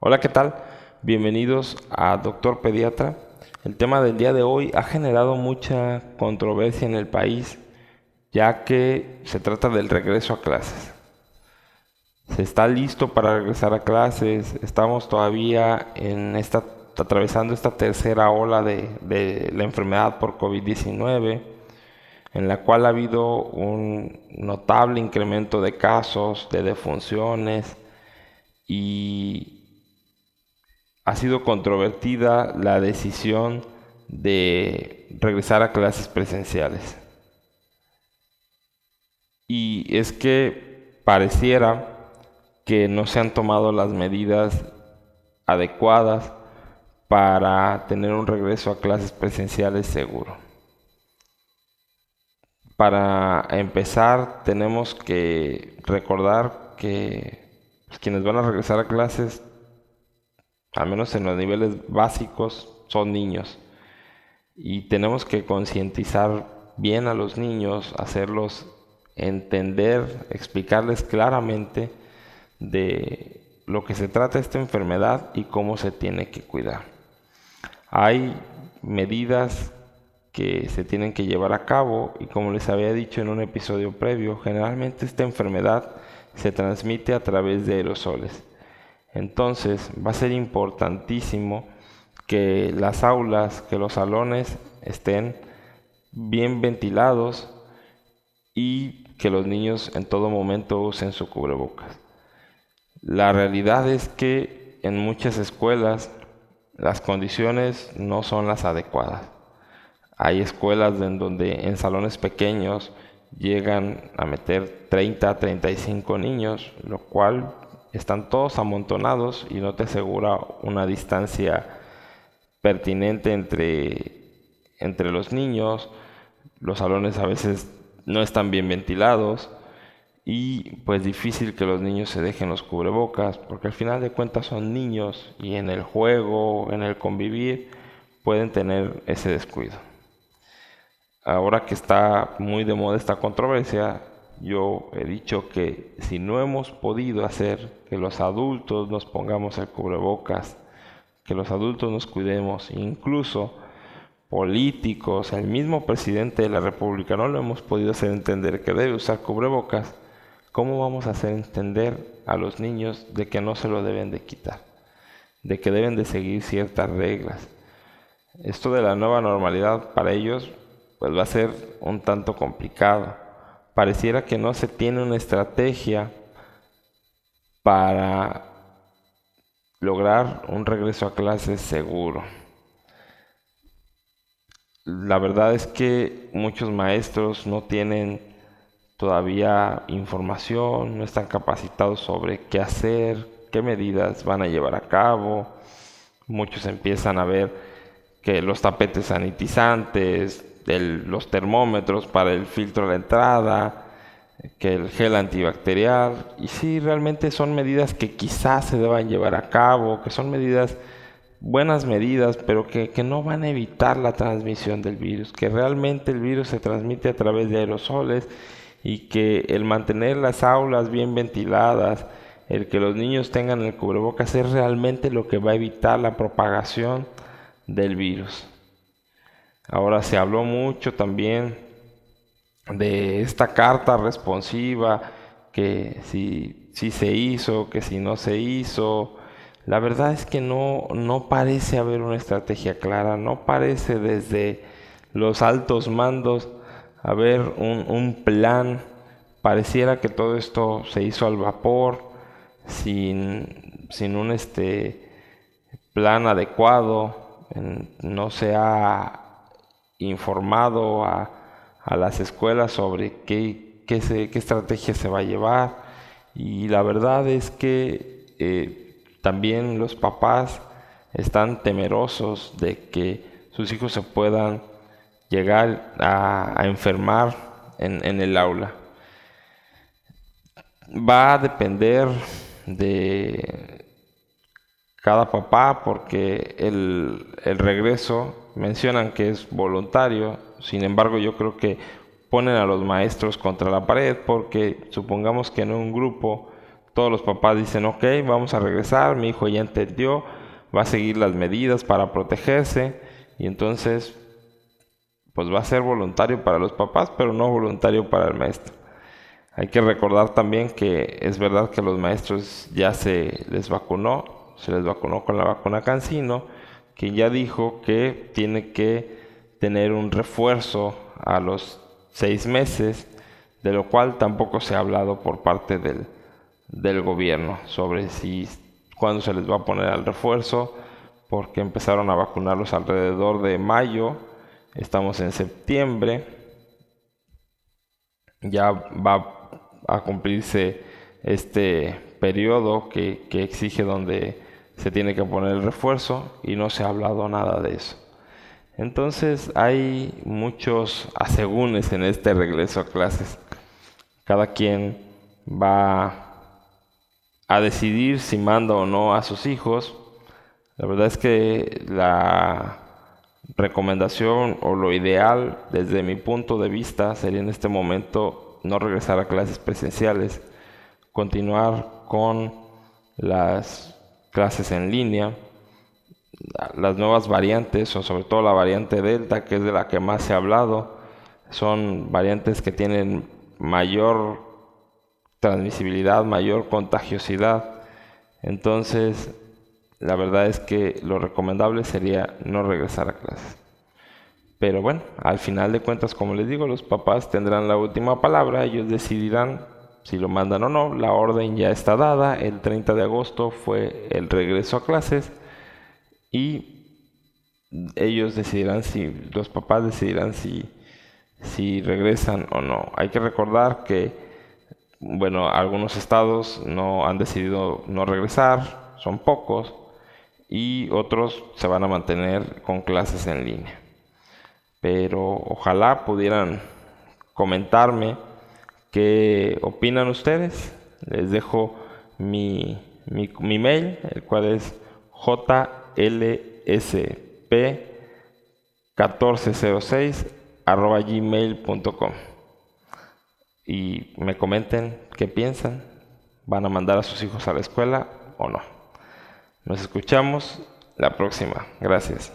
Hola, ¿qué tal? Bienvenidos a Doctor Pediatra. El tema del día de hoy ha generado mucha controversia en el país, ya que se trata del regreso a clases. Se está listo para regresar a clases, estamos todavía atravesando esta tercera ola de, de la enfermedad por COVID-19, en la cual ha habido un notable incremento de casos, de defunciones y ha sido controvertida la decisión de regresar a clases presenciales. Y es que pareciera que no se han tomado las medidas adecuadas para tener un regreso a clases presenciales seguro. Para empezar, tenemos que recordar que pues, quienes van a regresar a clases al menos en los niveles básicos, son niños. Y tenemos que concientizar bien a los niños, hacerlos entender, explicarles claramente de lo que se trata esta enfermedad y cómo se tiene que cuidar. Hay medidas que se tienen que llevar a cabo y como les había dicho en un episodio previo, generalmente esta enfermedad se transmite a través de aerosoles. Entonces va a ser importantísimo que las aulas, que los salones estén bien ventilados y que los niños en todo momento usen su cubrebocas. La realidad es que en muchas escuelas las condiciones no son las adecuadas. Hay escuelas en donde en salones pequeños llegan a meter 30 a 35 niños, lo cual están todos amontonados y no te asegura una distancia pertinente entre, entre los niños. Los salones a veces no están bien ventilados y pues difícil que los niños se dejen los cubrebocas porque al final de cuentas son niños y en el juego, en el convivir pueden tener ese descuido. Ahora que está muy de moda esta controversia, yo he dicho que si no hemos podido hacer que los adultos nos pongamos el cubrebocas, que los adultos nos cuidemos, incluso políticos, el mismo presidente de la República, no lo hemos podido hacer entender que debe usar cubrebocas, ¿cómo vamos a hacer entender a los niños de que no se lo deben de quitar? De que deben de seguir ciertas reglas. Esto de la nueva normalidad para ellos pues va a ser un tanto complicado pareciera que no se tiene una estrategia para lograr un regreso a clases seguro. La verdad es que muchos maestros no tienen todavía información, no están capacitados sobre qué hacer, qué medidas van a llevar a cabo. Muchos empiezan a ver que los tapetes sanitizantes, los termómetros para el filtro de la entrada, que el gel antibacterial. Y sí, realmente son medidas que quizás se deban llevar a cabo, que son medidas, buenas medidas, pero que, que no van a evitar la transmisión del virus, que realmente el virus se transmite a través de aerosoles y que el mantener las aulas bien ventiladas, el que los niños tengan el cubrebocas es realmente lo que va a evitar la propagación del virus. Ahora se habló mucho también de esta carta responsiva, que si, si se hizo, que si no se hizo. La verdad es que no, no parece haber una estrategia clara, no parece desde los altos mandos haber un, un plan. Pareciera que todo esto se hizo al vapor, sin, sin un este, plan adecuado, no se ha informado a, las escuelas sobre qué, qué, estrategia se va a llevar y la verdad es que eh, también los papás están temerosos de que sus hijos se puedan llegar a, enfermar en, en, el aula. Va a depender de cada papá porque el, el regreso mencionan que es voluntario, sin embargo yo creo que ponen a los maestros contra la pared porque supongamos que en un grupo todos los papás dicen, ok, vamos a regresar, mi hijo ya entendió, va a seguir las medidas para protegerse y entonces pues va a ser voluntario para los papás, pero no voluntario para el maestro. Hay que recordar también que es verdad que los maestros ya se les vacunó, se les vacunó con la vacuna Cancino, que ya dijo que tiene que tener un refuerzo a los seis meses, de lo cual tampoco se ha hablado por parte del, del gobierno sobre si cuándo se les va a poner al refuerzo, porque empezaron a vacunarlos alrededor de mayo, estamos en septiembre, ya va a cumplirse este periodo que, que exige donde se tiene que poner el refuerzo y no se ha hablado nada de eso. Entonces hay muchos asegúnes en este regreso a clases. Cada quien va a decidir si manda o no a sus hijos. La verdad es que la recomendación o lo ideal desde mi punto de vista sería en este momento no regresar a clases presenciales, continuar con las clases en línea, las nuevas variantes o sobre todo la variante Delta que es de la que más se ha hablado, son variantes que tienen mayor transmisibilidad, mayor contagiosidad. Entonces, la verdad es que lo recomendable sería no regresar a clases. Pero bueno, al final de cuentas, como les digo, los papás tendrán la última palabra, ellos decidirán si lo mandan o no. La orden ya está dada, el 30 de agosto fue el regreso a clases y ellos decidirán si, los papás decidirán si, si regresan o no. Hay que recordar que bueno, algunos estados no han decidido no regresar, son pocos, y otros se van a mantener con clases en línea. Pero ojalá pudieran comentarme qué opinan ustedes. Les dejo mi, mi, mail, el cual es jlsp1406 gmail.com y me comenten qué piensan. ¿Van a mandar a sus hijos a la escuela o no? Nos escuchamos la próxima. Gracias.